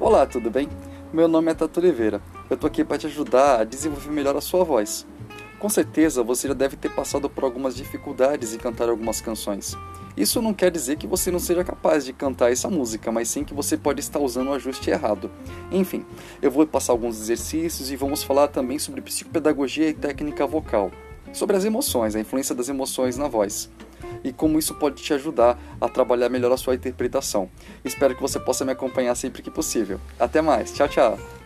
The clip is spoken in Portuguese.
Olá, tudo bem? Meu nome é Tato Oliveira. Eu tô aqui para te ajudar a desenvolver melhor a sua voz. Com certeza você já deve ter passado por algumas dificuldades em cantar algumas canções. Isso não quer dizer que você não seja capaz de cantar essa música, mas sim que você pode estar usando o ajuste errado. Enfim, eu vou passar alguns exercícios e vamos falar também sobre psicopedagogia e técnica vocal, sobre as emoções, a influência das emoções na voz e como isso pode te ajudar a trabalhar melhor a sua interpretação. Espero que você possa me acompanhar sempre que possível. Até mais, tchau, tchau!